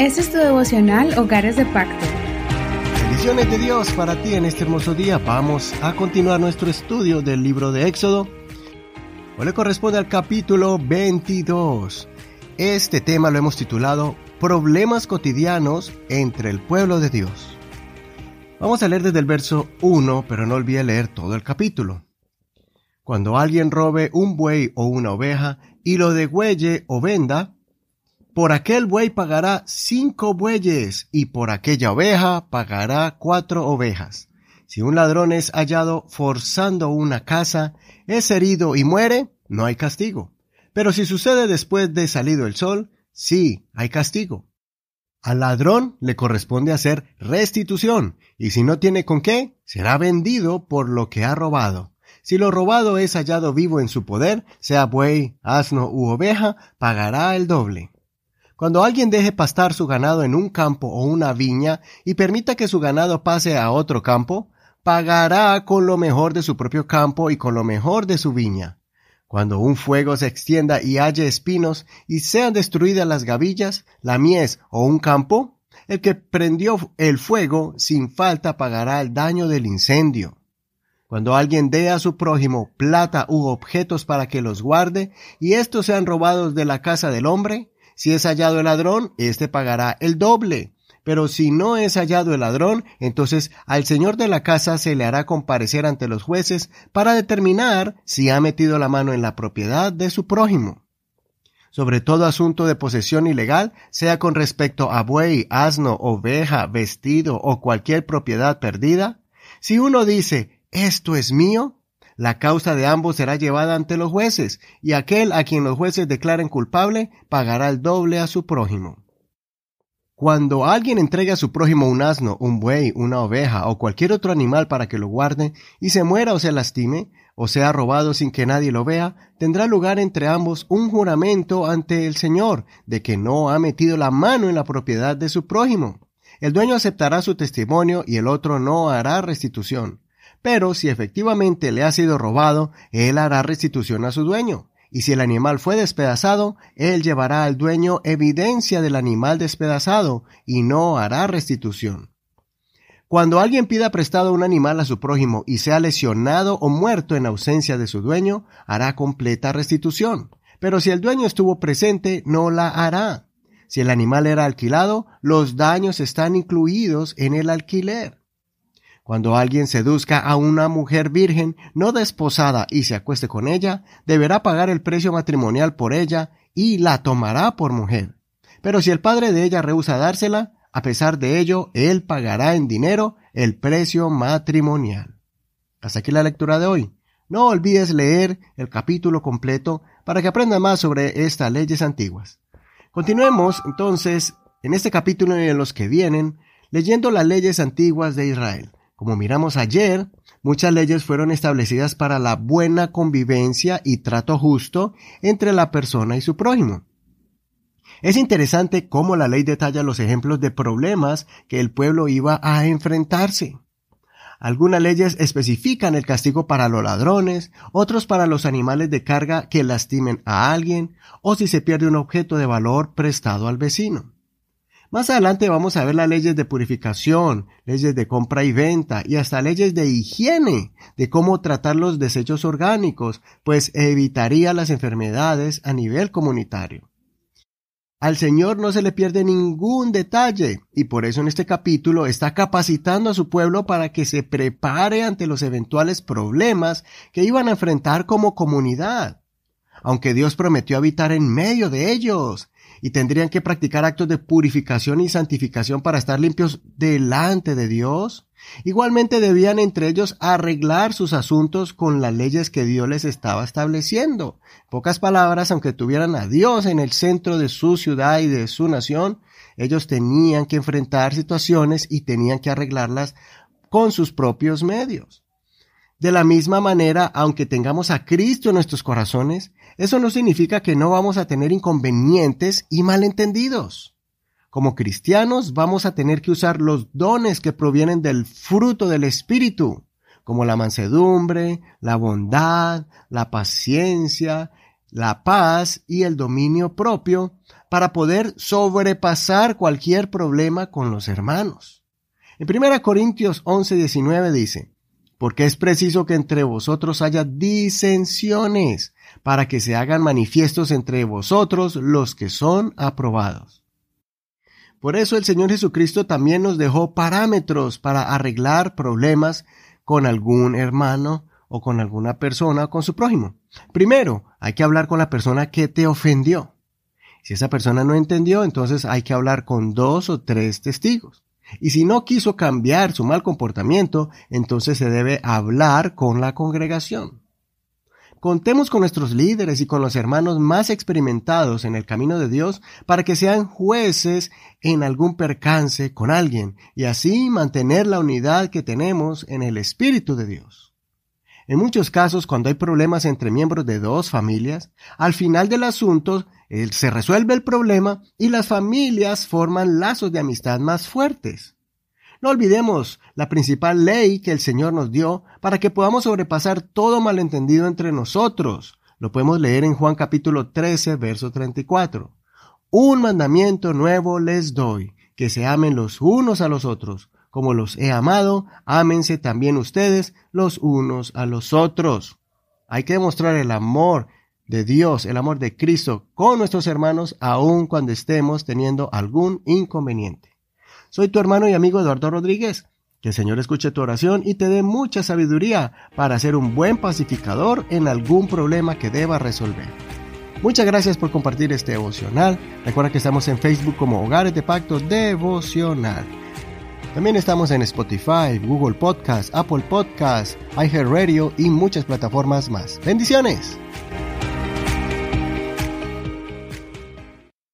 Este es tu devocional Hogares de Pacto. Bendiciones de Dios para ti en este hermoso día. Vamos a continuar nuestro estudio del libro de Éxodo. Hoy le corresponde al capítulo 22. Este tema lo hemos titulado Problemas cotidianos entre el pueblo de Dios. Vamos a leer desde el verso 1, pero no olvide leer todo el capítulo. Cuando alguien robe un buey o una oveja y lo degüelle o venda, por aquel buey pagará cinco bueyes y por aquella oveja pagará cuatro ovejas. Si un ladrón es hallado forzando una casa, es herido y muere, no hay castigo. Pero si sucede después de salido el sol, sí hay castigo. Al ladrón le corresponde hacer restitución, y si no tiene con qué, será vendido por lo que ha robado. Si lo robado es hallado vivo en su poder, sea buey, asno u oveja, pagará el doble. Cuando alguien deje pastar su ganado en un campo o una viña y permita que su ganado pase a otro campo, pagará con lo mejor de su propio campo y con lo mejor de su viña. Cuando un fuego se extienda y haya espinos y sean destruidas las gavillas, la mies o un campo, el que prendió el fuego sin falta pagará el daño del incendio. Cuando alguien dé a su prójimo plata u objetos para que los guarde, y estos sean robados de la casa del hombre, si es hallado el ladrón, éste pagará el doble. Pero si no es hallado el ladrón, entonces al señor de la casa se le hará comparecer ante los jueces para determinar si ha metido la mano en la propiedad de su prójimo. Sobre todo asunto de posesión ilegal, sea con respecto a buey, asno, oveja, vestido o cualquier propiedad perdida, si uno dice, esto es mío, la causa de ambos será llevada ante los jueces, y aquel a quien los jueces declaren culpable pagará el doble a su prójimo. Cuando alguien entregue a su prójimo un asno, un buey, una oveja o cualquier otro animal para que lo guarde, y se muera o se lastime, o sea robado sin que nadie lo vea, tendrá lugar entre ambos un juramento ante el Señor de que no ha metido la mano en la propiedad de su prójimo. El dueño aceptará su testimonio y el otro no hará restitución. Pero si efectivamente le ha sido robado, él hará restitución a su dueño. Y si el animal fue despedazado, él llevará al dueño evidencia del animal despedazado y no hará restitución. Cuando alguien pida prestado un animal a su prójimo y sea lesionado o muerto en ausencia de su dueño, hará completa restitución. Pero si el dueño estuvo presente, no la hará. Si el animal era alquilado, los daños están incluidos en el alquiler. Cuando alguien seduzca a una mujer virgen no desposada y se acueste con ella, deberá pagar el precio matrimonial por ella y la tomará por mujer. Pero si el padre de ella rehúsa dársela, a pesar de ello, él pagará en dinero el precio matrimonial. Hasta aquí la lectura de hoy. No olvides leer el capítulo completo para que aprenda más sobre estas leyes antiguas. Continuemos entonces en este capítulo y en los que vienen leyendo las leyes antiguas de Israel. Como miramos ayer, muchas leyes fueron establecidas para la buena convivencia y trato justo entre la persona y su prójimo. Es interesante cómo la ley detalla los ejemplos de problemas que el pueblo iba a enfrentarse. Algunas leyes especifican el castigo para los ladrones, otros para los animales de carga que lastimen a alguien o si se pierde un objeto de valor prestado al vecino. Más adelante vamos a ver las leyes de purificación, leyes de compra y venta y hasta leyes de higiene, de cómo tratar los desechos orgánicos, pues evitaría las enfermedades a nivel comunitario. Al Señor no se le pierde ningún detalle y por eso en este capítulo está capacitando a su pueblo para que se prepare ante los eventuales problemas que iban a enfrentar como comunidad. Aunque Dios prometió habitar en medio de ellos, y tendrían que practicar actos de purificación y santificación para estar limpios delante de Dios. Igualmente debían entre ellos arreglar sus asuntos con las leyes que Dios les estaba estableciendo. pocas palabras, aunque tuvieran a Dios en el centro de su ciudad y de su nación, ellos tenían que enfrentar situaciones y tenían que arreglarlas con sus propios medios. De la misma manera, aunque tengamos a Cristo en nuestros corazones, eso no significa que no vamos a tener inconvenientes y malentendidos. Como cristianos vamos a tener que usar los dones que provienen del fruto del Espíritu, como la mansedumbre, la bondad, la paciencia, la paz y el dominio propio, para poder sobrepasar cualquier problema con los hermanos. En 1 Corintios 11, 19 dice, porque es preciso que entre vosotros haya disensiones, para que se hagan manifiestos entre vosotros los que son aprobados. Por eso el Señor Jesucristo también nos dejó parámetros para arreglar problemas con algún hermano o con alguna persona o con su prójimo. Primero, hay que hablar con la persona que te ofendió. Si esa persona no entendió, entonces hay que hablar con dos o tres testigos. Y si no quiso cambiar su mal comportamiento, entonces se debe hablar con la congregación. Contemos con nuestros líderes y con los hermanos más experimentados en el camino de Dios para que sean jueces en algún percance con alguien y así mantener la unidad que tenemos en el Espíritu de Dios. En muchos casos, cuando hay problemas entre miembros de dos familias, al final del asunto se resuelve el problema y las familias forman lazos de amistad más fuertes. No olvidemos la principal ley que el Señor nos dio para que podamos sobrepasar todo malentendido entre nosotros. Lo podemos leer en Juan capítulo 13, verso 34. Un mandamiento nuevo les doy, que se amen los unos a los otros. Como los he amado, ámense también ustedes los unos a los otros. Hay que demostrar el amor de Dios, el amor de Cristo con nuestros hermanos, aun cuando estemos teniendo algún inconveniente. Soy tu hermano y amigo Eduardo Rodríguez. Que el Señor escuche tu oración y te dé mucha sabiduría para ser un buen pacificador en algún problema que deba resolver. Muchas gracias por compartir este devocional. Recuerda que estamos en Facebook como Hogares de Pacto Devocional. También estamos en Spotify, Google Podcast, Apple Podcast, iHeartRadio y muchas plataformas más. Bendiciones.